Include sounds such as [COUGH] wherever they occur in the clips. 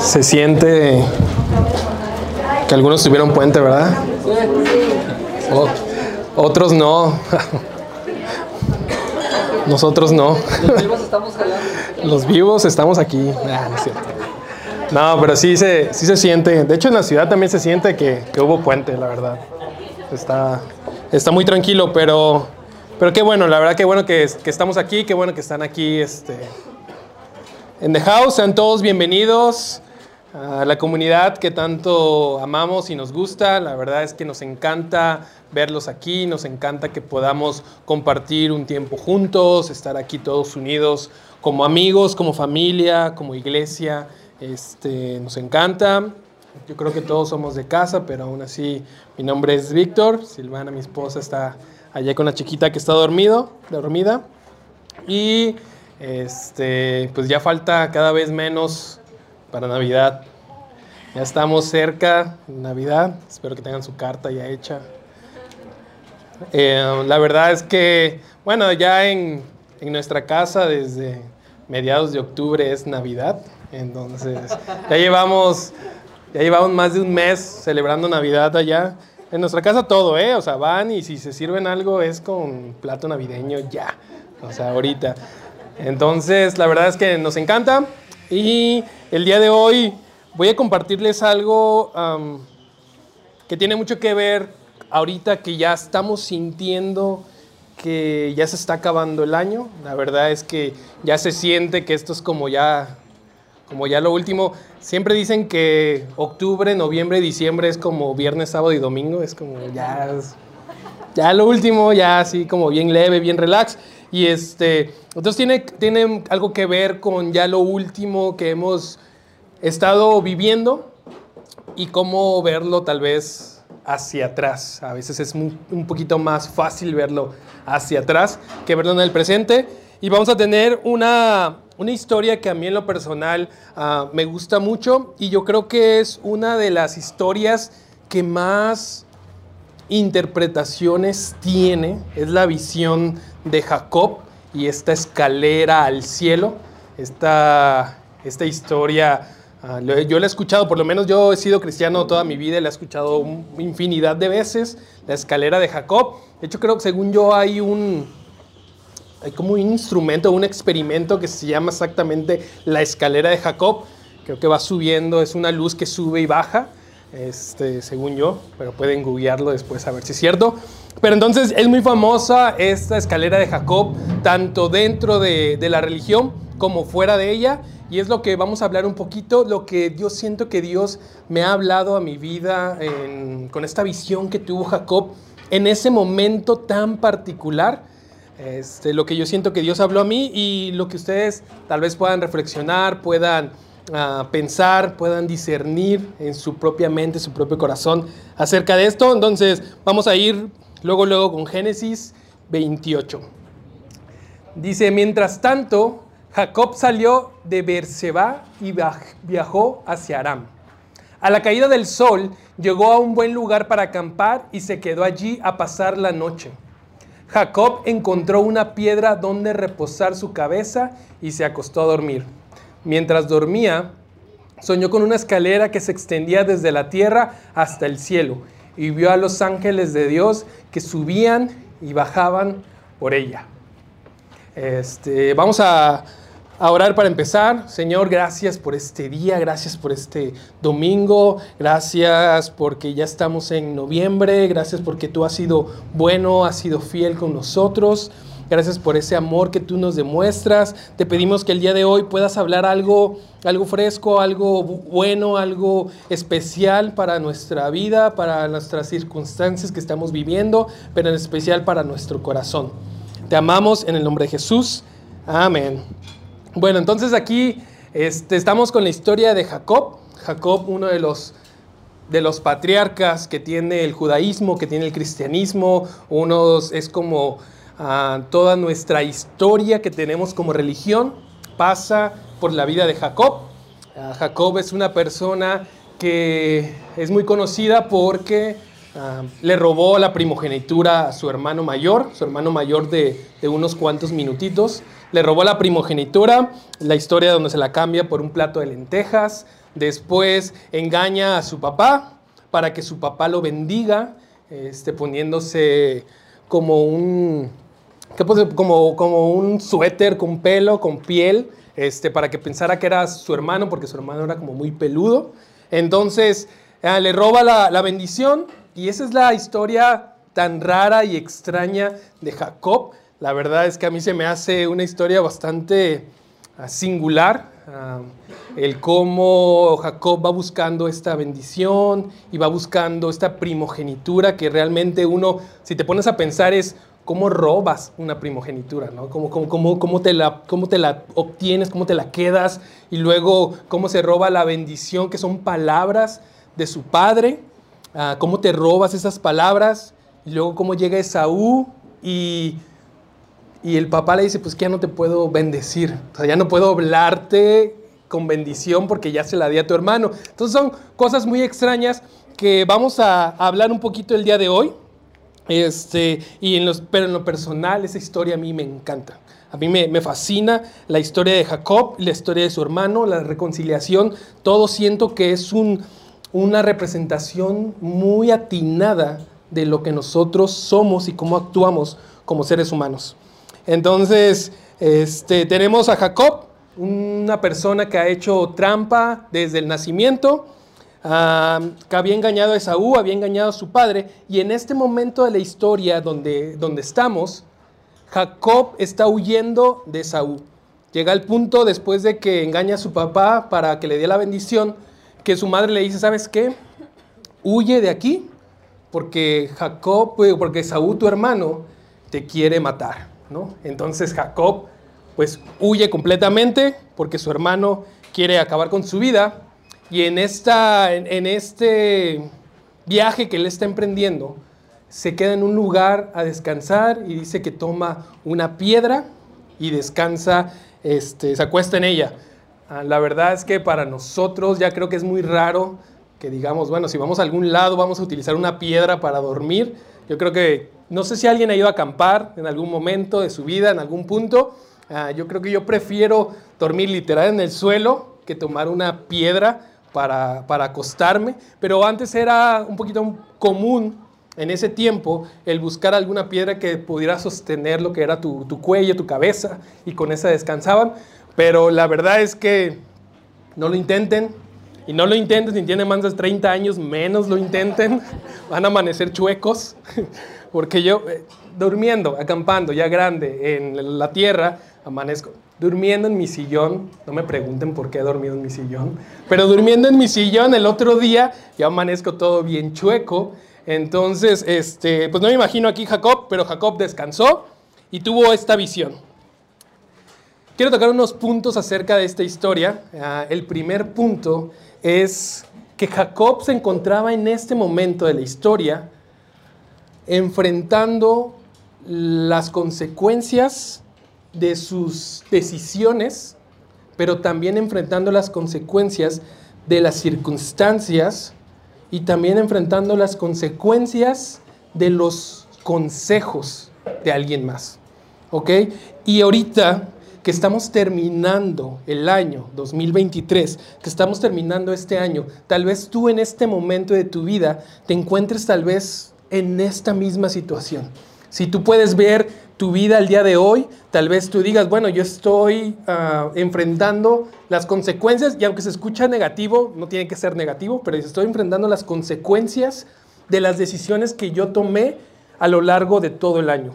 Se siente que algunos tuvieron puente, ¿verdad? Otros no. [LAUGHS] Nosotros no. [LAUGHS] Los vivos estamos. Los vivos estamos aquí. Ah, no. No, pero sí se, sí se siente. De hecho, en la ciudad también se siente que, que hubo puente, la verdad. Está, está muy tranquilo, pero, pero qué bueno, la verdad que bueno que, que estamos aquí, qué bueno que están aquí este, en The House. Sean todos bienvenidos a la comunidad que tanto amamos y nos gusta. La verdad es que nos encanta verlos aquí, nos encanta que podamos compartir un tiempo juntos, estar aquí todos unidos como amigos, como familia, como iglesia. Este, nos encanta. Yo creo que todos somos de casa, pero aún así mi nombre es Víctor. Silvana, mi esposa, está allá con la chiquita que está dormido, dormida. Y este, pues ya falta cada vez menos para Navidad. Ya estamos cerca de Navidad. Espero que tengan su carta ya hecha. Eh, la verdad es que, bueno, ya en, en nuestra casa desde mediados de octubre es Navidad. Entonces, ya llevamos, ya llevamos más de un mes celebrando Navidad allá. En nuestra casa todo, ¿eh? O sea, van y si se sirven algo es con plato navideño ya. O sea, ahorita. Entonces, la verdad es que nos encanta. Y el día de hoy voy a compartirles algo que tiene mucho que ver ahorita que ya estamos sintiendo que ya se está acabando el año. La verdad es que ya se siente que esto es como ya, como ya lo último. Siempre dicen que octubre, noviembre diciembre es como viernes, sábado y domingo. Es como ya, ya lo último, ya así como bien leve, bien relax. Y este, entonces tiene, tiene algo que ver con ya lo último que hemos estado viviendo y cómo verlo tal vez hacia atrás. A veces es un poquito más fácil verlo hacia atrás que verlo en el presente. Y vamos a tener una, una historia que a mí en lo personal ah, me gusta mucho y yo creo que es una de las historias que más interpretaciones tiene. Es la visión de Jacob y esta escalera al cielo. Esta, esta historia, ah, yo la he escuchado, por lo menos yo he sido cristiano toda mi vida, y la he escuchado infinidad de veces, la escalera de Jacob. De hecho, creo que según yo hay un, hay como un instrumento, un experimento que se llama exactamente la escalera de Jacob. Creo que va subiendo, es una luz que sube y baja, este, según yo, pero pueden googlearlo después a ver si es cierto. Pero entonces es muy famosa esta escalera de Jacob, tanto dentro de, la religión como fuera de ella. Y es lo que vamos a hablar un poquito, lo que yo siento que Dios me ha hablado a mi vida en- con esta visión que tuvo Jacob en ese momento tan particular. Este, lo que yo siento que Dios habló a mí y lo que ustedes tal vez puedan reflexionar, puedan ah, pensar, puedan discernir en su propia mente, su propio corazón acerca de esto. Entonces vamos a ir luego, luego con Génesis 28. Dice, mientras tanto, Jacob salió de Beerseba y viaj- viajó hacia Aram. A la caída del sol llegó a un buen lugar para acampar y se quedó allí a pasar la noche. Jacob encontró una piedra donde reposar su cabeza y se acostó a dormir. Mientras dormía, soñó con una escalera que se extendía desde la tierra hasta el cielo y vio a los ángeles de Dios que subían y bajaban por ella. Este, vamos a, a orar para empezar. Señor, gracias por este día, gracias por este domingo, gracias porque ya estamos en noviembre, gracias porque tú has sido bueno, has sido fiel con nosotros. Gracias por ese amor que tú nos demuestras. Te pedimos que el día de hoy puedas hablar algo, algo fresco, algo bu- bueno, algo especial para nuestra vida, para nuestras circunstancias que estamos viviendo, pero en especial para nuestro corazón. Te amamos en el nombre de Jesús. Amén. Bueno, entonces aquí este, estamos con la historia de Jacob. Jacob, uno de los, de los patriarcas que tiene el judaísmo, que tiene el cristianismo. Uno es como toda nuestra historia que tenemos como religión pasa por la vida de Jacob. Ah, Jacob es una persona que es muy conocida porque ah, le robó la primogenitura a su hermano mayor, su hermano mayor de, de unos cuantos minutitos. Le robó la primogenitura, la historia donde se la cambia por un plato de lentejas, Después engaña a su papá para que su papá lo bendiga, este, poniéndose como un, como, como un suéter con pelo, con piel, este, para que pensara que era su hermano, porque su hermano era como muy peludo. Entonces ah, le roba la, la bendición y esa es la historia tan rara y extraña de Jacob. La verdad es que a mí se me hace una historia bastante ah, singular, ah, el cómo Jacob va buscando esta bendición y va buscando esta primogenitura que realmente uno, si te pones a pensar, es cómo robas una primogenitura, ¿no? Cómo, cómo, cómo, te la, cómo te la obtienes, cómo te la quedas y luego cómo se roba la bendición, que son palabras de su padre, ah, cómo te robas esas palabras y luego cómo llega Esaú y, y el papá le dice, pues que ya no te puedo bendecir, o sea, ya no puedo hablarte con bendición porque ya se la di a tu hermano. Entonces son cosas muy extrañas que vamos a hablar un poquito el día de hoy. Este, y en los, pero en lo personal, esa historia a mí me encanta. A mí me, me, fascina la historia de Jacob, la historia de su hermano, la reconciliación. Todo siento que es un, una representación muy atinada de lo que nosotros somos y cómo actuamos como seres humanos. Entonces, este, tenemos a Jacob, una persona que ha hecho trampa desde el nacimiento, que había engañado a Esaú, había engañado a su padre, y en este momento de la historia donde, donde estamos, Jacob está huyendo de Esaú. Llega al punto después de que engaña a su papá para que le dé la bendición, que su madre le dice, ¿sabes qué? Huye de aquí, porque Jacob, porque Esaú, tu hermano, te quiere matar, ¿no? Entonces Jacob, pues huye completamente, porque su hermano quiere acabar con su vida, y en, esta, en, este viaje que él está emprendiendo, se queda en un lugar a descansar y dice que toma una piedra y descansa, este, se acuesta en ella. Ah, la verdad es que para nosotros ya creo que es muy raro que digamos, bueno, si vamos a algún lado vamos a utilizar una piedra para dormir. Yo creo que, no sé si alguien ha ido a acampar en algún momento de su vida, en algún punto. Ah, yo creo que yo prefiero dormir literal en el suelo que tomar una piedra para, acostarme, pero antes era un poquito común en ese tiempo el buscar alguna piedra que pudiera sostener lo que era tu, cuello, tu cabeza, y con esa descansaban. Pero la verdad es que no lo intenten, y no lo intenten si tienen más de 30 años, menos lo intenten, [LAUGHS] van a amanecer chuecos, [LAUGHS] porque yo eh, durmiendo, acampando ya grande en la tierra, amanezco durmiendo en mi sillón, no me pregunten por qué he dormido en mi sillón, pero durmiendo en mi sillón el otro día ya amanezco todo bien chueco. Entonces, este, pues no me imagino aquí Jacob, pero Jacob descansó y tuvo esta visión. Quiero tocar unos puntos acerca de esta historia. Ah, el primer punto es que Jacob se encontraba en este momento de la historia enfrentando las consecuencias de sus decisiones, pero también enfrentando las consecuencias de las circunstancias y también enfrentando las consecuencias de los consejos de alguien más. ¿Ok? Y ahorita que estamos terminando el año 2023, que estamos terminando este año, tal vez tú en este momento de tu vida te encuentres tal vez en esta misma situación. Si tú puedes ver tu vida al día de hoy, tal vez tú digas, bueno, yo estoy ah, enfrentando las consecuencias, y aunque se escucha negativo, no tiene que ser negativo, pero estoy enfrentando las consecuencias de las decisiones que yo tomé a lo largo de todo el año.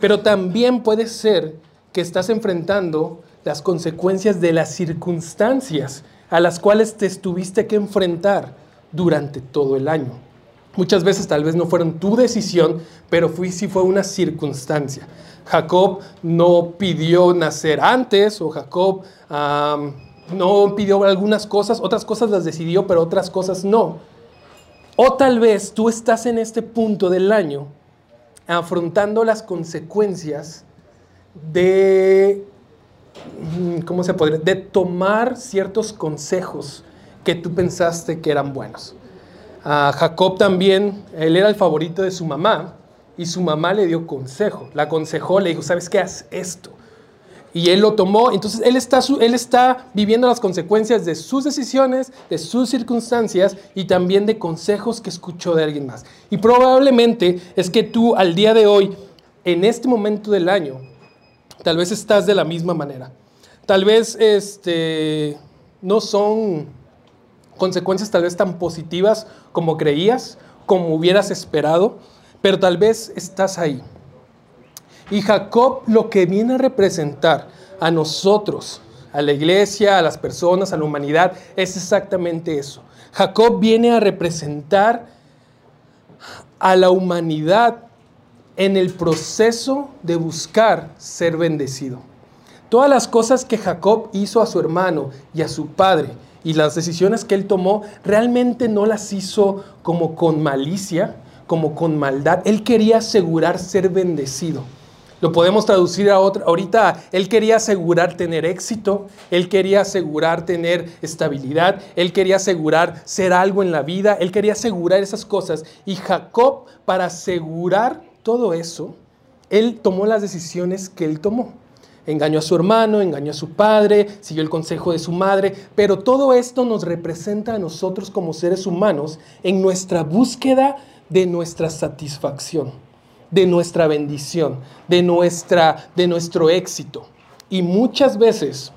Pero también puede ser que estás enfrentando las consecuencias de las circunstancias a las cuales te estuviste que enfrentar durante todo el año. Muchas veces tal vez no fueron tu decisión, pero fui, sí fue una circunstancia. Jacob no pidió nacer antes o Jacob no pidió algunas cosas, otras cosas las decidió, pero otras cosas no. O tal vez tú estás en este punto del año afrontando las consecuencias de, mm, ¿cómo se podría? De tomar ciertos consejos que tú pensaste que eran buenos. A Jacob también, él era el favorito de su mamá y su mamá le dio consejo, la aconsejó, le dijo, ¿sabes qué? Haz esto. Y él lo tomó, entonces él está, él está viviendo las consecuencias de sus decisiones, de sus circunstancias y también de consejos que escuchó de alguien más. Y probablemente es que tú al día de hoy, en este momento del año, tal vez estás de la misma manera. Tal vez este, no son consecuencias tal vez tan positivas como creías, como hubieras esperado, pero tal vez estás ahí. Y Jacob lo que viene a representar a nosotros, a la iglesia, a las personas, a la humanidad, es exactamente eso. Jacob viene a representar a la humanidad en el proceso de buscar ser bendecido. Todas las cosas que Jacob hizo a su hermano y a su padre y las decisiones que él tomó, realmente no las hizo como con malicia, como con maldad. Él quería asegurar ser bendecido. Lo podemos traducir a otra. Ahorita él quería asegurar tener éxito, él quería asegurar tener estabilidad, él quería asegurar ser algo en la vida, él quería asegurar esas cosas. Y Jacob, para asegurar todo eso, él tomó las decisiones que él tomó. Engañó a su hermano, engañó a su padre, siguió el consejo de su madre, pero todo esto nos representa a nosotros como seres humanos en nuestra búsqueda de nuestra satisfacción de nuestra bendición, de, nuestra, de nuestro éxito. Y muchas veces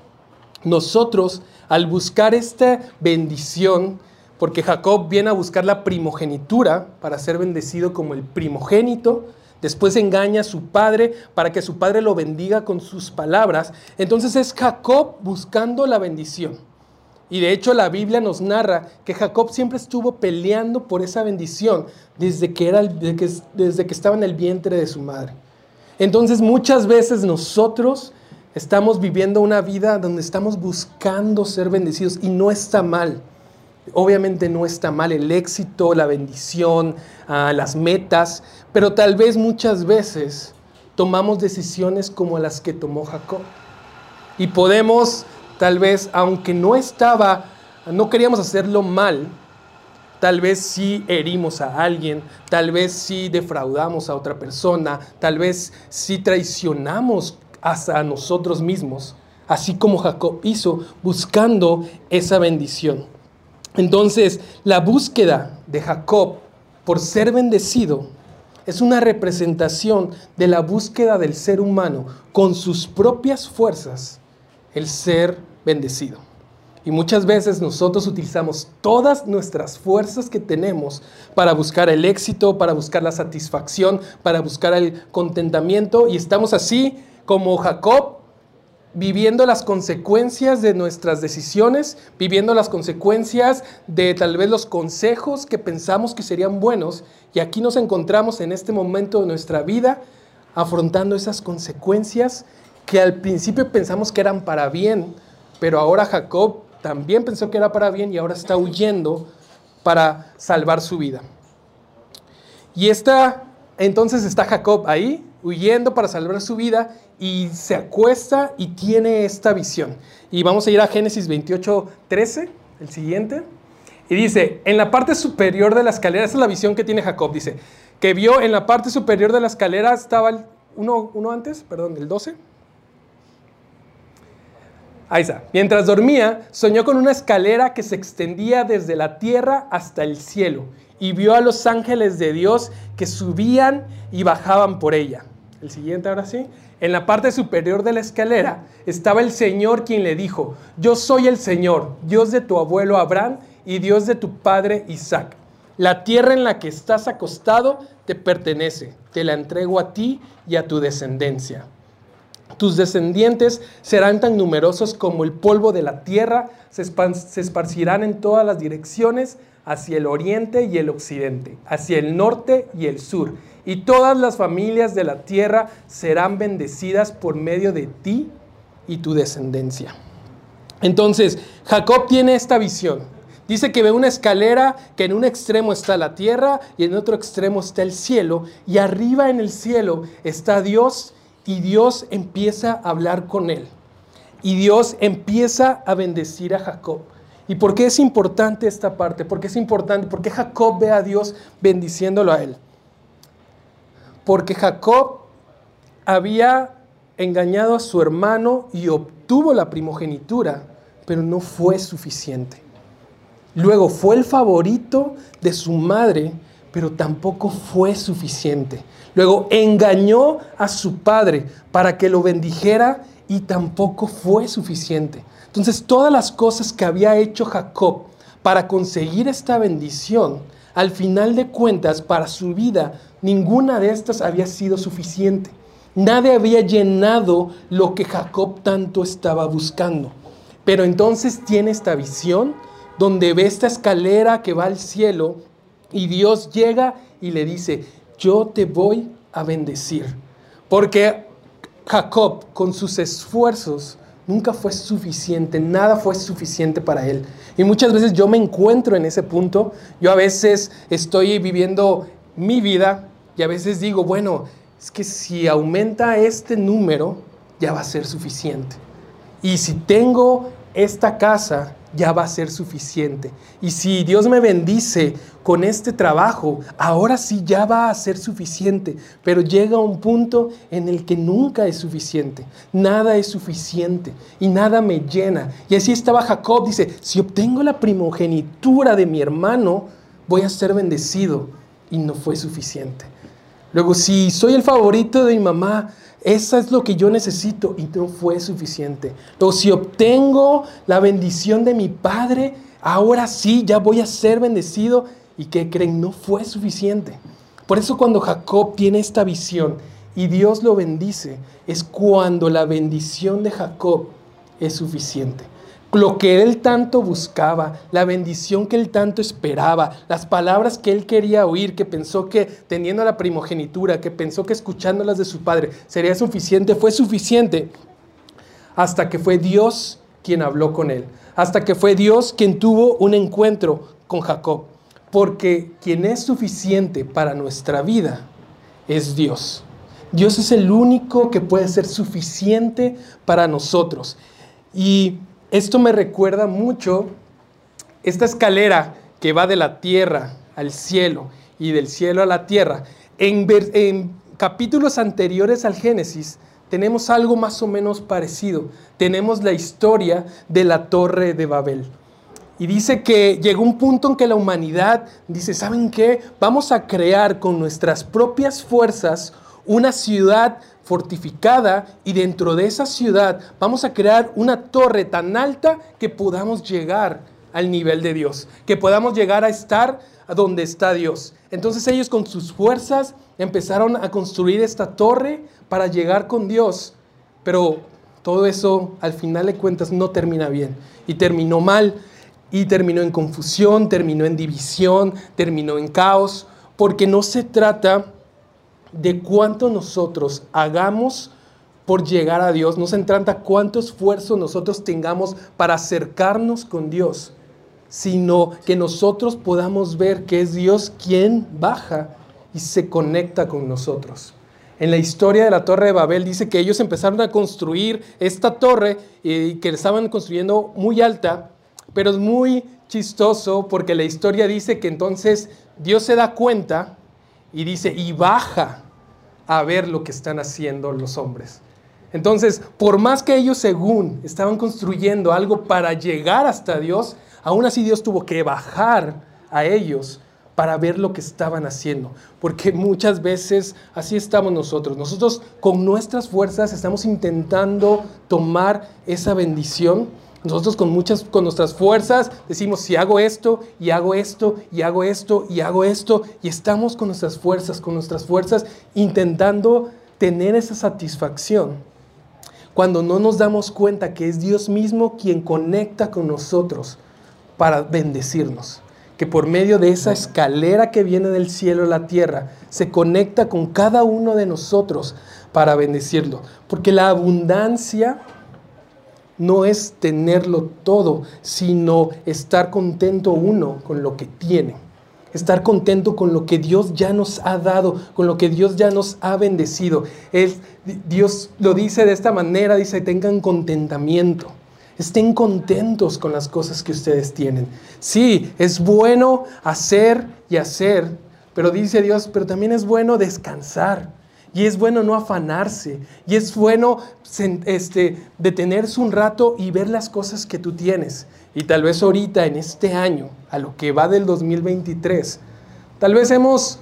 nosotros al buscar esta bendición, porque Jacob viene a buscar la primogenitura para ser bendecido como el primogénito, después engaña a su padre para que su padre lo bendiga con sus palabras, entonces es Jacob buscando la bendición. Y de hecho la Biblia nos narra que Jacob siempre estuvo peleando por esa bendición desde que, era, desde que estaba en el vientre de su madre. Entonces muchas veces nosotros estamos viviendo una vida donde estamos buscando ser bendecidos y no está mal. Obviamente no está mal el éxito, la bendición, ah, las metas, pero tal vez muchas veces tomamos decisiones como las que tomó Jacob. Y podemos Tal vez, aunque no estaba, no queríamos hacerlo mal, tal vez sí herimos a alguien, tal vez sí defraudamos a otra persona, tal vez sí traicionamos hasta a nosotros mismos, así como Jacob hizo, buscando esa bendición. Entonces, la búsqueda de Jacob por ser bendecido es una representación de la búsqueda del ser humano con sus propias fuerzas el ser bendecido. Y muchas veces nosotros utilizamos todas nuestras fuerzas que tenemos para buscar el éxito, para buscar la satisfacción, para buscar el contentamiento y estamos así como Jacob viviendo las consecuencias de nuestras decisiones, viviendo las consecuencias de tal vez los consejos que pensamos que serían buenos y aquí nos encontramos en este momento de nuestra vida afrontando esas consecuencias que al principio pensamos que eran para bien, pero ahora Jacob también pensó que era para bien y ahora está huyendo para salvar su vida. Y está, entonces está Jacob ahí, huyendo para salvar su vida y se acuesta y tiene esta visión. Y vamos a ir a Génesis 28, 13, el siguiente. Y dice, en la parte superior de la escalera, esa es la visión que tiene Jacob, dice, que vio en la parte superior de la escalera estaba uno, uno antes, perdón, el 12. Ahí está. Mientras dormía, soñó con una escalera que se extendía desde la tierra hasta el cielo y vio a los ángeles de Dios que subían y bajaban por ella. El siguiente ahora sí. En la parte superior de la escalera estaba el Señor quien le dijo, yo soy el Señor, Dios de tu abuelo Abraham y Dios de tu padre Isaac. La tierra en la que estás acostado te pertenece, te la entrego a ti y a tu descendencia. Tus descendientes serán tan numerosos como el polvo de la tierra, se, esparcirán en todas las direcciones, hacia el oriente y el occidente, hacia el norte y el sur. Y todas las familias de la tierra serán bendecidas por medio de ti y tu descendencia. Entonces, Jacob tiene esta visión. Dice que ve una escalera que en un extremo está la tierra y en otro extremo está el cielo. Y arriba en el cielo está Dios y Dios empieza a hablar con él. Y Dios empieza a bendecir a Jacob. ¿Y por qué es importante esta parte? Porque es importante, porque Jacob ve a Dios bendiciéndolo a él. Porque Jacob había engañado a su hermano y obtuvo la primogenitura, pero no fue suficiente. Luego fue el favorito de su madre, pero tampoco fue suficiente. Luego engañó a su padre para que lo bendijera y tampoco fue suficiente. Entonces todas las cosas que había hecho Jacob para conseguir esta bendición, al final de cuentas, para su vida, ninguna de estas había sido suficiente. Nadie había llenado lo que Jacob tanto estaba buscando. Pero entonces tiene esta visión donde ve esta escalera que va al cielo y Dios llega y le dice, yo te voy a bendecir. Porque Jacob con sus esfuerzos nunca fue suficiente, nada fue suficiente para él. Y muchas veces yo me encuentro en ese punto, yo a veces estoy viviendo mi vida y a veces digo, bueno, es que si aumenta este número, ya va a ser suficiente. Y si tengo esta casa, ya va a ser suficiente. Y si Dios me bendice con este trabajo, ahora sí ya va a ser suficiente. Pero llega un punto en el que nunca es suficiente. Nada es suficiente y nada me llena. Y así estaba Jacob, dice, si obtengo la primogenitura de mi hermano, voy a ser bendecido. Y no fue suficiente. Luego, si soy el favorito de mi mamá, eso es lo que yo necesito y no fue suficiente. Luego, si obtengo la bendición de mi padre, ahora sí, ya voy a ser bendecido. ¿Y que creen? No fue suficiente. Por eso cuando Jacob tiene esta visión y Dios lo bendice, es cuando la bendición de Jacob es suficiente lo que él tanto buscaba, la bendición que él tanto esperaba, las palabras que él quería oír, que pensó que teniendo la primogenitura, que pensó que escuchándolas de su padre sería suficiente, fue suficiente hasta que fue Dios quien habló con él, hasta que fue Dios quien tuvo un encuentro con Jacob, porque quien es suficiente para nuestra vida es Dios. Dios es el único que puede ser suficiente para nosotros. Y esto me recuerda mucho esta escalera que va de la tierra al cielo y del cielo a la tierra. En, capítulos anteriores al Génesis tenemos algo más o menos parecido. Tenemos la historia de la torre de Babel. Y dice que llegó un punto en que la humanidad dice, ¿saben qué? Vamos a crear con nuestras propias fuerzas una ciudad fortificada y dentro de esa ciudad vamos a crear una torre tan alta que podamos llegar al nivel de Dios, que podamos llegar a estar donde está Dios. Entonces ellos con sus fuerzas empezaron a construir esta torre para llegar con Dios, pero todo eso al final de cuentas no termina bien y terminó mal y terminó en confusión, terminó en división, terminó en caos, porque no se trata de cuánto nosotros hagamos por llegar a Dios, no se trata cuánto esfuerzo nosotros tengamos para acercarnos con Dios, sino que nosotros podamos ver que es Dios quien baja y se conecta con nosotros. En la historia de la Torre de Babel dice que ellos empezaron a construir esta torre y que estaban construyendo muy alta, pero es muy chistoso porque la historia dice que entonces Dios se da cuenta y dice, y baja a ver lo que están haciendo los hombres. Entonces, por más que ellos según estaban construyendo algo para llegar hasta Dios, aún así Dios tuvo que bajar a ellos para ver lo que estaban haciendo. Porque muchas veces así estamos nosotros. Nosotros con nuestras fuerzas estamos intentando tomar esa bendición nosotros con muchas, con nuestras fuerzas decimos, si hago esto, y hago esto, y hago esto, y hago esto, y estamos con nuestras fuerzas, con nuestras fuerzas, intentando tener esa satisfacción. Cuando no nos damos cuenta que es Dios mismo quien conecta con nosotros para bendecirnos. Que por medio de esa escalera que viene del cielo a la tierra, se conecta con cada uno de nosotros para bendecirlo. Porque la abundancia no es tenerlo todo, sino estar contento uno con lo que tiene. Estar contento con lo que Dios ya nos ha dado, con lo que Dios ya nos ha bendecido. Dios lo dice de esta manera, dice, tengan contentamiento. Estén contentos con las cosas que ustedes tienen. Sí, es bueno hacer y hacer, pero dice Dios, pero también es bueno descansar. Y es bueno no afanarse. Y es bueno este, detenerse un rato y ver las cosas que tú tienes. Y tal vez ahorita, en este año, a lo que va del 2023, tal vez hemos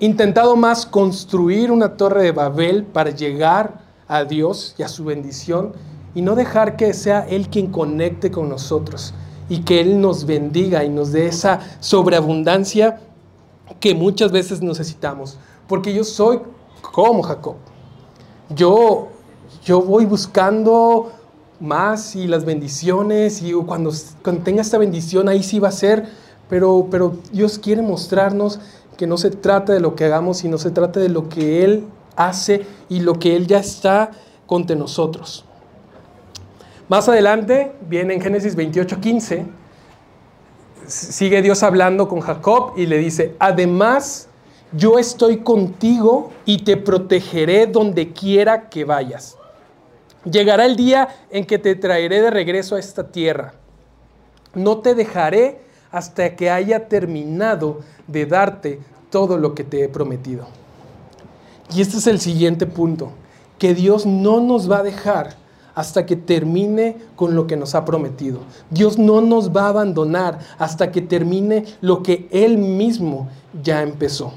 intentado más construir una torre de Babel para llegar a Dios y a su bendición y no dejar que sea Él quien conecte con nosotros y que Él nos bendiga y nos dé esa sobreabundancia que muchas veces necesitamos. Porque yo soy como Jacob. Yo, yo voy buscando más y las bendiciones y cuando, tenga esta bendición ahí sí va a ser, pero, pero Dios quiere mostrarnos que no se trata de lo que hagamos, sino se trata de lo que Él hace y lo que Él ya está contra nosotros. Más adelante, viene en Génesis 28, 15, sigue Dios hablando con Jacob y le dice, además, yo estoy contigo y te protegeré donde quiera que vayas. Llegará el día en que te traeré de regreso a esta tierra. No te dejaré hasta que haya terminado de darte todo lo que te he prometido. Y este es el siguiente punto, que Dios no nos va a dejar hasta que termine con lo que nos ha prometido. Dios no nos va a abandonar hasta que termine lo que Él mismo ya empezó.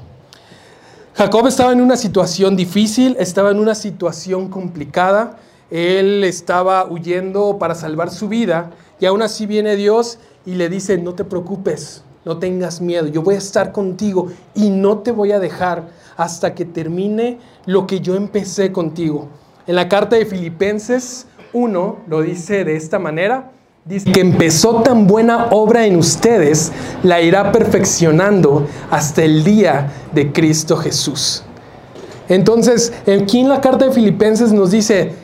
Jacob estaba en una situación difícil, estaba en una situación complicada, él estaba huyendo para salvar su vida y aún así viene Dios y le dice, no te preocupes, no tengas miedo, yo voy a estar contigo y no te voy a dejar hasta que termine lo que yo empecé contigo. En la carta de Filipenses 1 lo dice de esta manera. Dice que empezó tan buena obra en ustedes, la irá perfeccionando hasta el día de Cristo Jesús. Entonces, aquí en la carta de Filipenses nos dice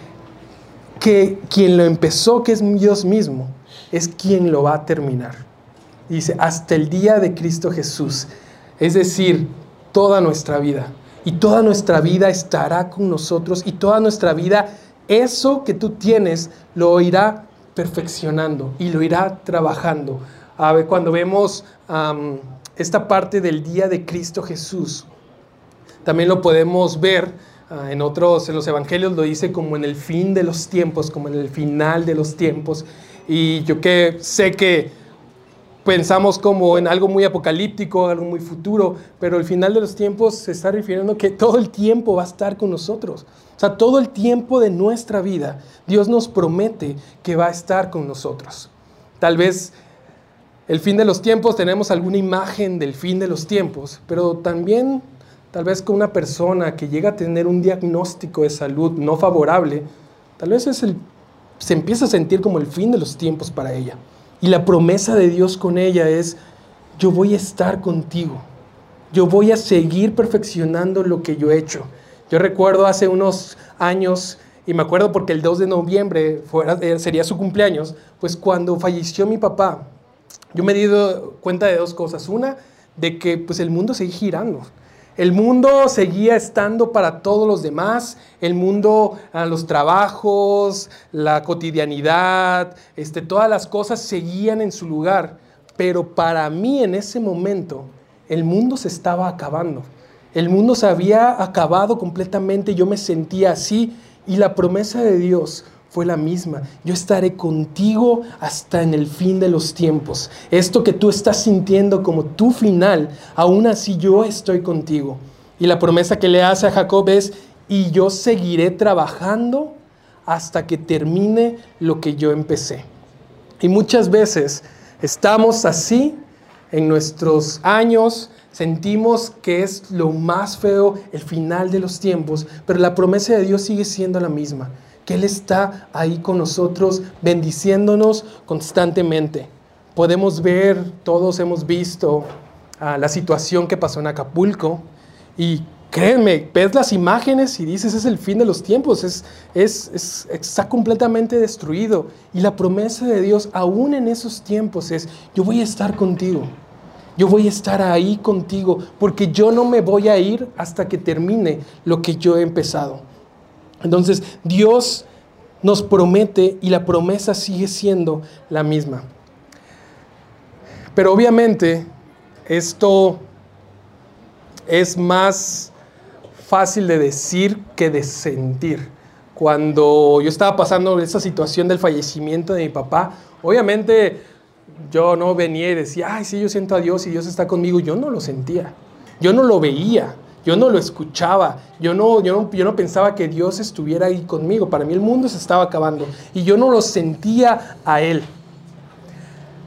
que quien lo empezó, que es Dios mismo, es quien lo va a terminar. Dice, hasta el día de Cristo Jesús. Es decir, toda nuestra vida. Y toda nuestra vida estará con nosotros y toda nuestra vida eso que tú tienes lo irá perfeccionando y lo irá trabajando. A ver, cuando vemos esta parte del día de Cristo Jesús, también lo podemos ver ah, en otros, en los evangelios lo dice como en el fin de los tiempos, como en el final de los tiempos. Y yo que sé que pensamos como en algo muy apocalíptico, algo muy futuro, pero el final de los tiempos se está refiriendo que todo el tiempo va a estar con nosotros. O sea, todo el tiempo de nuestra vida, Dios nos promete que va a estar con nosotros. Tal vez el fin de los tiempos tenemos alguna imagen del fin de los tiempos, pero también tal vez con una persona que llega a tener un diagnóstico de salud no favorable, tal vez se empieza a sentir como el fin de los tiempos para ella. Y la promesa de Dios con ella es, yo voy a estar contigo, yo voy a seguir perfeccionando lo que yo he hecho. Yo recuerdo hace unos años, y me acuerdo porque el 2 de noviembre eh, sería su cumpleaños, pues cuando falleció mi papá, yo me di cuenta de dos cosas. Una, de que pues el mundo seguía girando. El mundo seguía estando para todos los demás, el mundo, ah, los trabajos, la cotidianidad, este, todas las cosas seguían en su lugar, pero para mí en ese momento el mundo se estaba acabando. El mundo se había acabado completamente, yo me sentía así y la promesa de Dios fue la misma. Yo estaré contigo hasta en el fin de los tiempos. Esto que tú estás sintiendo como tu final, aún así yo estoy contigo. Y la promesa que le hace a Jacob es, y yo seguiré trabajando hasta que termine lo que yo empecé. Y muchas veces estamos así en nuestros años, sentimos que es lo más feo, el final de los tiempos, pero la promesa de Dios sigue siendo la misma que Él está ahí con nosotros, bendiciéndonos constantemente. Podemos ver, todos hemos visto ah, la situación que pasó en Acapulco y créeme, ves las imágenes y dices es el fin de los tiempos, es, es, está completamente destruido. Y la promesa de Dios aún en esos tiempos es, yo voy a estar contigo. Yo voy a estar ahí contigo porque yo no me voy a ir hasta que termine lo que yo he empezado. Entonces Dios nos promete y la promesa sigue siendo la misma. Pero obviamente esto es más fácil de decir que de sentir. Cuando yo estaba pasando esa situación del fallecimiento de mi papá, obviamente yo no venía y decía, ay, sí, yo siento a Dios y Dios está conmigo. Yo no lo sentía, yo no lo veía, yo no lo escuchaba, yo no, yo no, yo no pensaba que Dios estuviera ahí conmigo. Para mí el mundo se estaba acabando y yo no lo sentía a Él.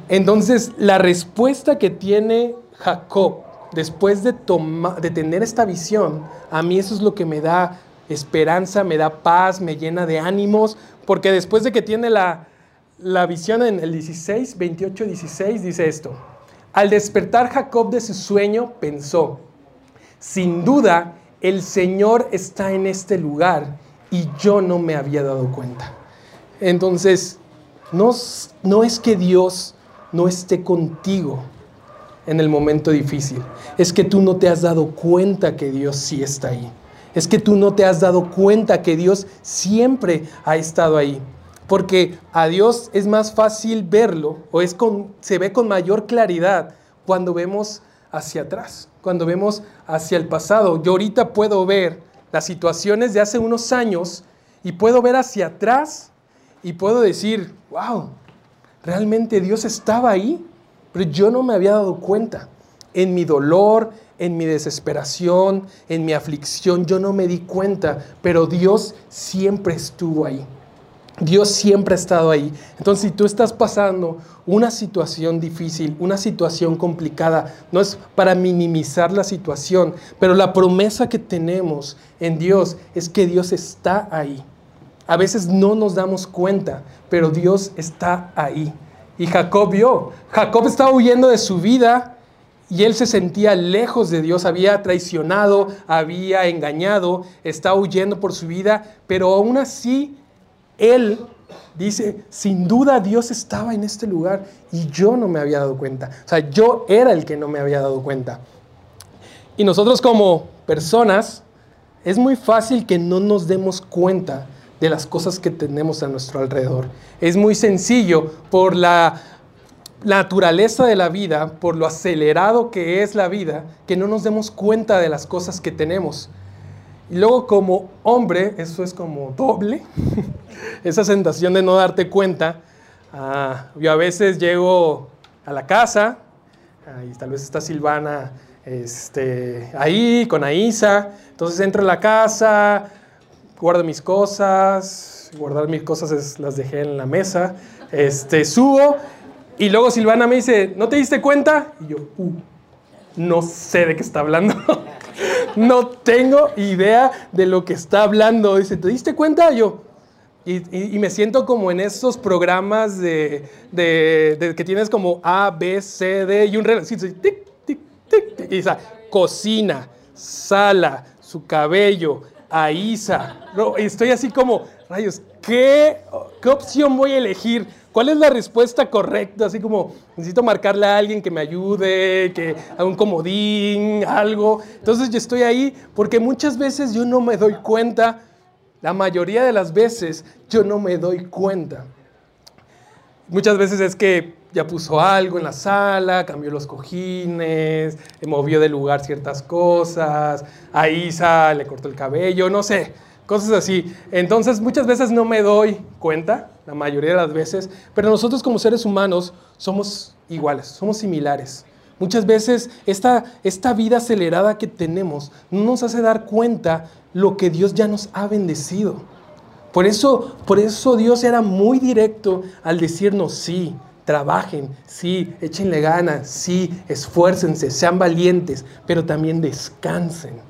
Entonces, la respuesta que tiene Jacob después de, de tener esta visión, a mí eso es lo que me da esperanza, me da paz, me llena de ánimos, porque después de que tiene la, la visión en el 16, 28, 16, dice esto. Al despertar Jacob de su sueño, pensó, sin duda, el Señor está en este lugar y yo no me había dado cuenta. Entonces, no, no es que Dios no esté contigo en el momento difícil, es que tú no te has dado cuenta que Dios sí está ahí. Es que tú no te has dado cuenta que Dios siempre ha estado ahí porque a Dios es más fácil verlo o es con, se ve con mayor claridad cuando vemos hacia atrás, cuando vemos hacia el pasado. Yo ahorita puedo ver las situaciones de hace unos años y puedo ver hacia atrás y puedo decir, wow, realmente Dios estaba ahí, pero yo no me había dado cuenta. En mi dolor, en mi desesperación, en mi aflicción, yo no me di cuenta, pero Dios siempre estuvo ahí. Dios siempre ha estado ahí. Entonces, si tú estás pasando una situación difícil, una situación complicada, no es para minimizar la situación, pero la promesa que tenemos en Dios es que Dios está ahí. A veces no nos damos cuenta, pero Dios está ahí. Y Jacob vio, Jacob estaba huyendo de su vida y él se sentía lejos de Dios, había traicionado, había engañado, estaba huyendo por su vida, pero aún así él dice, sin duda Dios estaba en este lugar y yo no me había dado cuenta. O sea, yo era el que no me había dado cuenta. Y nosotros como personas, es muy fácil que no nos demos cuenta de las cosas que tenemos a nuestro alrededor. Es muy sencillo por la naturaleza de la vida, por lo acelerado que es la vida, que no nos demos cuenta de las cosas que tenemos. Y luego como hombre, eso es como doble, [LAUGHS] esa sensación de no darte cuenta. Ah, yo a veces llego a la casa y tal vez está Silvana este, ahí con Aisa, entonces entro a la casa, guardo mis cosas, guardar mis cosas las dejé en la mesa, este, subo y luego Silvana me dice, ¿no te diste cuenta? Y yo, uh, no sé de qué está hablando. [LAUGHS] no tengo idea de lo que está hablando. Dice, ¿te diste cuenta? Yo, y, me siento como en esos programas de, que tienes como A, B, C, D y un reloj. tic, tic, tic, tic. Y cocina, sala, su cabello, Aisa. estoy así como, rayos, ¿qué, ¿qué opción voy a elegir? ¿Cuál es la respuesta correcta? Así como, necesito marcarle a alguien que me ayude, que haga un comodín, algo. Entonces yo estoy ahí porque muchas veces yo no me doy cuenta, la mayoría de las veces yo no me doy cuenta. Muchas veces es que ya puso algo en la sala, cambió los cojines, movió de lugar ciertas cosas, a Isa le cortó el cabello, no sé cosas así. Entonces muchas veces no me doy cuenta, la mayoría de las veces, pero nosotros como seres humanos somos iguales, somos similares. Muchas veces esta, esta vida acelerada que tenemos no nos hace dar cuenta lo que Dios ya nos ha bendecido. Por eso, por eso Dios era muy directo al decirnos, sí, trabajen, sí, échenle ganas, sí, esfuércense, sean valientes, pero también descansen.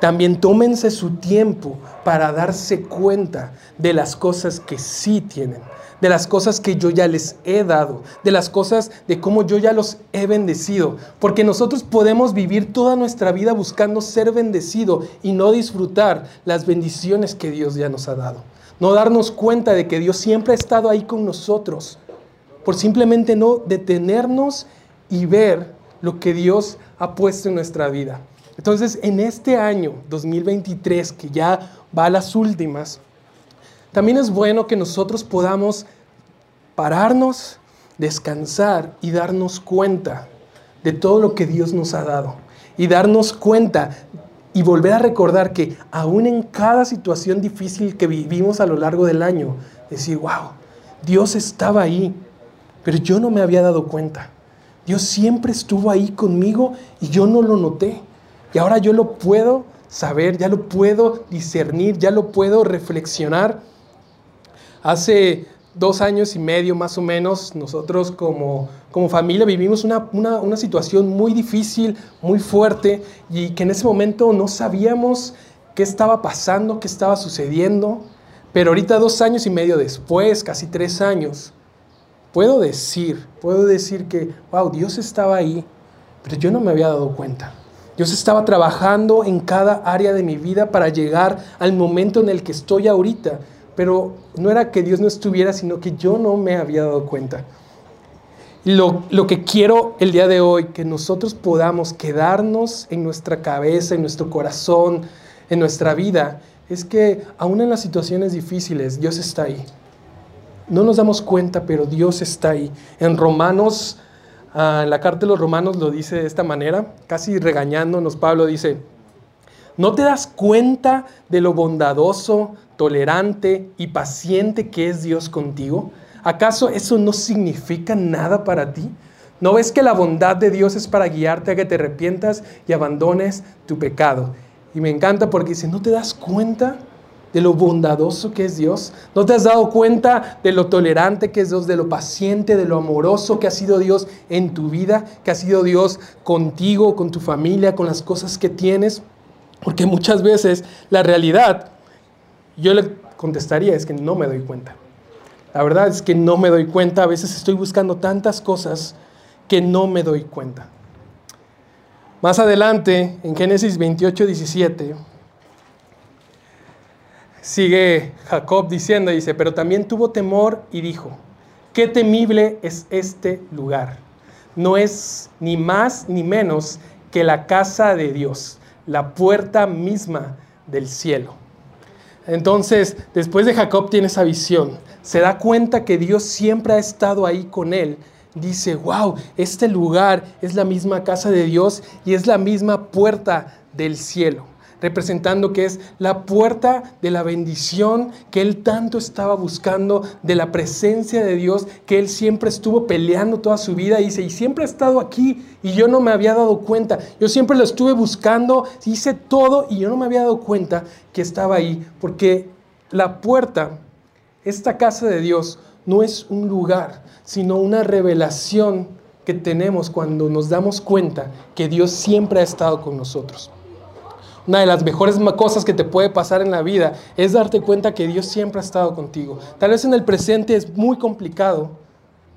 También tómense su tiempo para darse cuenta de las cosas que sí tienen, de las cosas que yo ya les he dado, de las cosas de cómo yo ya los he bendecido. Porque nosotros podemos vivir toda nuestra vida buscando ser bendecido y no disfrutar las bendiciones que Dios ya nos ha dado. No darnos cuenta de que Dios siempre ha estado ahí con nosotros. Por simplemente no detenernos y ver lo que Dios ha puesto en nuestra vida. Entonces, en este año 2023, que ya va a las últimas, también es bueno que nosotros podamos pararnos, descansar y darnos cuenta de todo lo que Dios nos ha dado. Y darnos cuenta y volver a recordar que aún en cada situación difícil que vivimos a lo largo del año, decir, wow, Dios estaba ahí, pero yo no me había dado cuenta. Dios siempre estuvo ahí conmigo y yo no lo noté. Y ahora yo lo puedo saber, ya lo puedo discernir, ya lo puedo reflexionar. Hace dos años y medio más o menos, nosotros como, como familia vivimos una, una, situación muy difícil, muy fuerte, y que en ese momento no sabíamos qué estaba pasando, qué estaba sucediendo. Pero ahorita dos años y medio después, casi tres años, puedo decir, puedo decir que, wow, Dios estaba ahí, pero yo no me había dado cuenta. Dios estaba trabajando en cada área de mi vida para llegar al momento en el que estoy ahorita pero no era que Dios no estuviera, sino que yo no me había dado cuenta. Lo, que quiero el día de hoy, que nosotros podamos quedarnos en nuestra cabeza, en nuestro corazón, en nuestra vida, es que aún en las situaciones difíciles, Dios está ahí. No nos damos cuenta, pero Dios está ahí. En Romanos, ah, en la carta de los Romanos lo dice de esta manera, casi regañándonos, Pablo dice, ¿no te das cuenta de lo bondadoso, tolerante y paciente que es Dios contigo? ¿Acaso eso no significa nada para ti? ¿No ves que la bondad de Dios es para guiarte a que te arrepientas y abandones tu pecado? Y me encanta porque dice, ¿no te das cuenta de lo bondadoso que es Dios? ¿No te has dado cuenta de lo tolerante que es Dios, de lo paciente, de lo amoroso que ha sido Dios en tu vida, que ha sido Dios contigo, con tu familia, con las cosas que tienes? Porque muchas veces la realidad yo le contestaría, es que no me doy cuenta. La verdad es que no me doy cuenta. A veces estoy buscando tantas cosas que no me doy cuenta. Más adelante, en Génesis 28, 17, sigue Jacob diciendo, dice, pero también tuvo temor y dijo, qué temible es este lugar. No es ni más ni menos que la casa de Dios, la puerta misma del cielo. Entonces, después de Jacob tiene esa visión, se da cuenta que Dios siempre ha estado ahí con él. Dice, wow, este lugar es la misma casa de Dios y es la misma puerta del cielo representando que es la puerta de la bendición que él tanto estaba buscando, de la presencia de Dios, que él siempre estuvo peleando toda su vida. Y dice, y siempre ha estado aquí y yo no me había dado cuenta. Yo siempre lo estuve buscando, hice todo y yo no me había dado cuenta que estaba ahí, porque la puerta, esta casa de Dios, no es un lugar, sino una revelación que tenemos cuando nos damos cuenta que Dios siempre ha estado con nosotros. Una de las mejores cosas que te puede pasar en la vida es darte cuenta que Dios siempre ha estado contigo. Tal vez en el presente es muy complicado,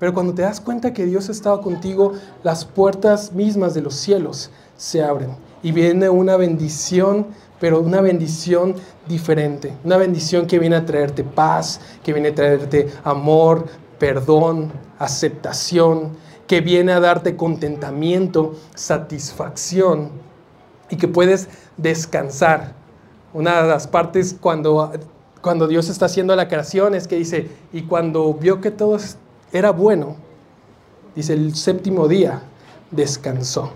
pero cuando te das cuenta que Dios ha estado contigo, las puertas mismas de los cielos se abren y viene una bendición, pero una bendición diferente. Una bendición que viene a traerte paz, que viene a traerte amor, perdón, aceptación, que viene a darte contentamiento, satisfacción y que puedes descansar. Una de las partes cuando, cuando Dios está haciendo la creación es que dice, y cuando vio que todo era bueno, dice el séptimo día, descansó.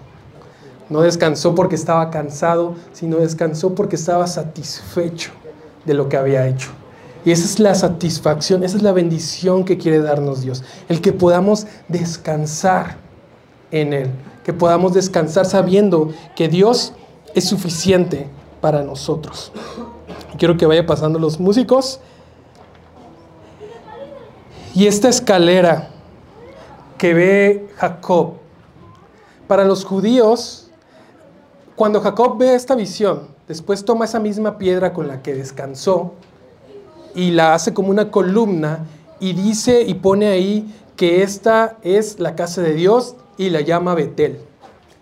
No descansó porque estaba cansado, sino descansó porque estaba satisfecho de lo que había hecho. Y esa es la satisfacción, esa es la bendición que quiere darnos Dios. El que podamos descansar en Él, que podamos descansar sabiendo que Dios es suficiente para nosotros. Quiero que vaya pasando los músicos. Y esta escalera que ve Jacob, para los judíos, cuando Jacob ve esta visión, después toma esa misma piedra con la que descansó y la hace como una columna y dice y pone ahí que esta es la casa de Dios y la llama Betel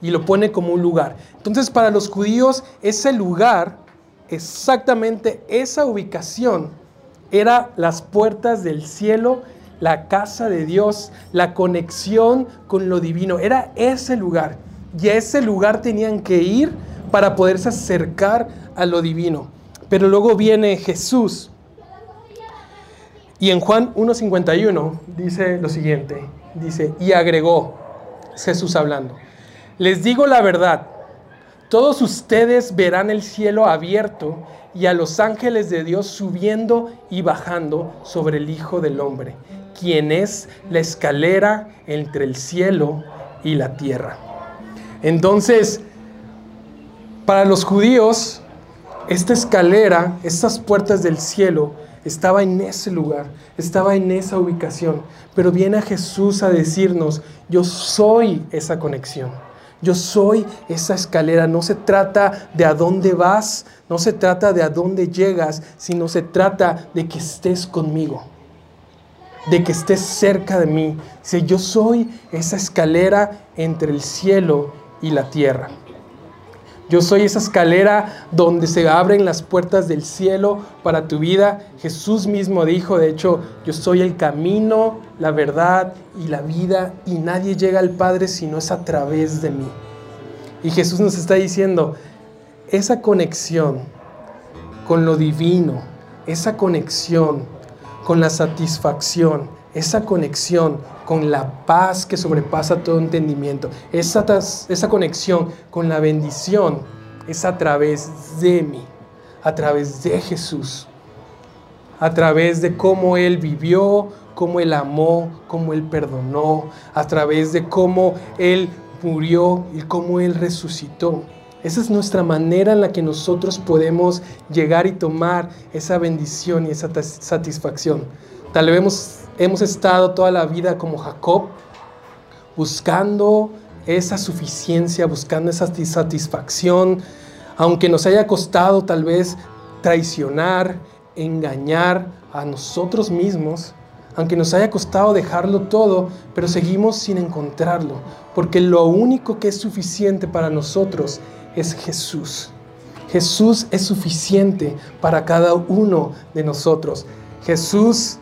y lo pone como un lugar. Entonces para los judíos ese lugar, exactamente esa ubicación, era las puertas del cielo, la casa de Dios, la conexión con lo divino. Era ese lugar. Y a ese lugar tenían que ir para poderse acercar a lo divino. Pero luego viene Jesús. Y en Juan 1.51 dice lo siguiente. Dice, y agregó Jesús hablando. Les digo la verdad, todos ustedes verán el cielo abierto y a los ángeles de Dios subiendo y bajando sobre el Hijo del Hombre, quien es la escalera entre el cielo y la tierra. Entonces, para los judíos, esta escalera, estas puertas del cielo, estaba en ese lugar, estaba en esa ubicación. Pero viene Jesús a decirnos, yo soy esa conexión. Yo soy esa escalera. No se trata de a dónde vas, no se trata de a dónde llegas, sino se trata de que estés conmigo, de que estés cerca de mí. Si yo soy esa escalera entre el cielo y la tierra. Yo soy esa escalera donde se abren las puertas del cielo para tu vida. Jesús mismo dijo, de hecho, yo soy el camino, la verdad y la vida y nadie llega al Padre si no es a través de mí. Y Jesús nos está diciendo, esa conexión con lo divino, esa conexión con la satisfacción, esa conexión con la paz que sobrepasa todo entendimiento, esa, esa conexión con la bendición es a través de mí, a través de Jesús, a través de cómo Él vivió, cómo Él amó, cómo Él perdonó, a través de cómo Él murió y cómo Él resucitó. Esa es nuestra manera en la que nosotros podemos llegar y tomar esa bendición y esa satisfacción. Tal vez hemos, hemos estado toda la vida como Jacob, buscando esa suficiencia, buscando esa satisfacción, aunque nos haya costado tal vez traicionar, engañar a nosotros mismos, aunque nos haya costado dejarlo todo, pero seguimos sin encontrarlo, porque lo único que es suficiente para nosotros es Jesús. Jesús es suficiente para cada uno de nosotros. Jesús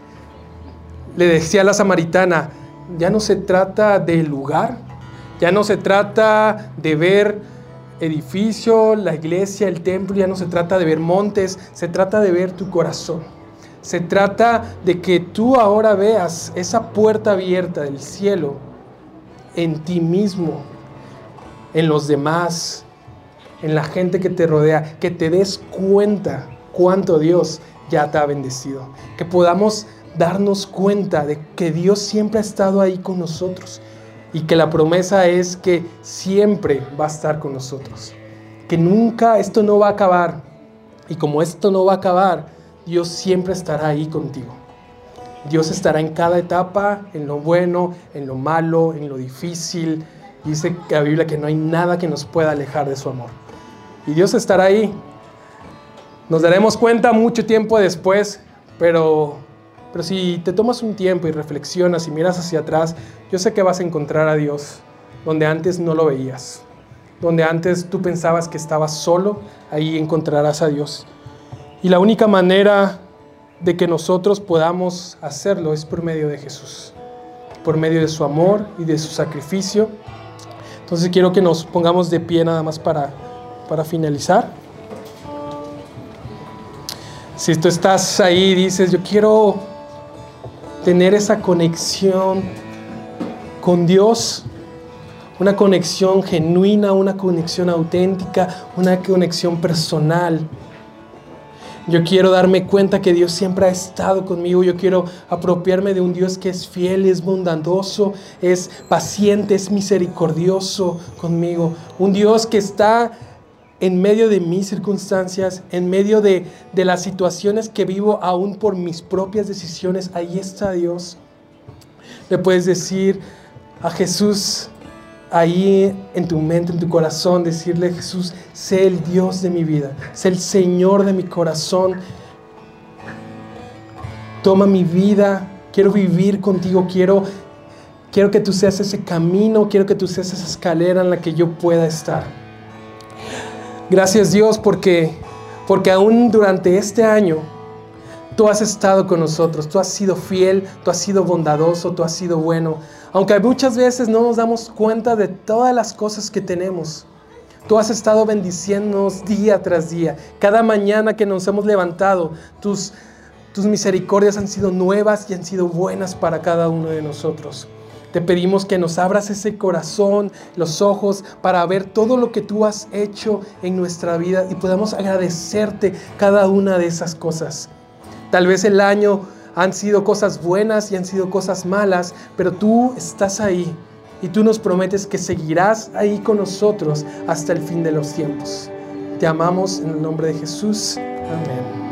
le decía a la samaritana, ya no se trata del lugar, ya no se trata de ver edificio, la iglesia, el templo, ya no se trata de ver montes, se trata de ver tu corazón. Se trata de que tú ahora veas esa puerta abierta del cielo en ti mismo, en los demás, en la gente que te rodea, que te des cuenta cuánto Dios ya te ha bendecido, que podamos darnos cuenta de que Dios siempre ha estado ahí con nosotros y que la promesa es que siempre va a estar con nosotros, que nunca esto no va a acabar y como esto no va a acabar, Dios siempre estará ahí contigo. Dios estará en cada etapa, en lo bueno, en lo malo, en lo difícil. Dice la Biblia que no hay nada que nos pueda alejar de su amor. Y Dios estará ahí. Nos daremos cuenta mucho tiempo después, pero pero si te tomas un tiempo y reflexionas y miras hacia atrás, yo sé que vas a encontrar a Dios donde antes no lo veías. Donde antes tú pensabas que estabas solo, ahí encontrarás a Dios. Y la única manera de que nosotros podamos hacerlo es por medio de Jesús, por medio de su amor y de su sacrificio. Entonces quiero que nos pongamos de pie nada más para, para finalizar. Si tú estás ahí y dices, yo quiero tener esa conexión con Dios, una conexión genuina, una conexión auténtica, una conexión personal. Yo quiero darme cuenta que Dios siempre ha estado conmigo. Yo quiero apropiarme de un Dios que es fiel, es bondadoso, es paciente, es misericordioso conmigo. Un Dios que está en medio de mis circunstancias, en medio de, las situaciones que vivo aún por mis propias decisiones, ahí está Dios. Le puedes decir a Jesús, ahí en tu mente, en tu corazón, decirle, Jesús, sé el Dios de mi vida, sé el Señor de mi corazón. Toma mi vida, quiero vivir contigo, quiero, quiero que tú seas ese camino, quiero que tú seas esa escalera en la que yo pueda estar. Gracias Dios porque, porque aún durante este año tú has estado con nosotros, tú has sido fiel, tú has sido bondadoso, tú has sido bueno. Aunque muchas veces no nos damos cuenta de todas las cosas que tenemos. Tú has estado bendiciéndonos día tras día. Cada mañana que nos hemos levantado, tus, tus misericordias han sido nuevas y han sido buenas para cada uno de nosotros. Te pedimos que nos abras ese corazón, los ojos, para ver todo lo que tú has hecho en nuestra vida y podamos agradecerte cada una de esas cosas. Tal vez el año han sido cosas buenas y han sido cosas malas, pero tú estás ahí y tú nos prometes que seguirás ahí con nosotros hasta el fin de los tiempos. Te amamos en el nombre de Jesús. Amén.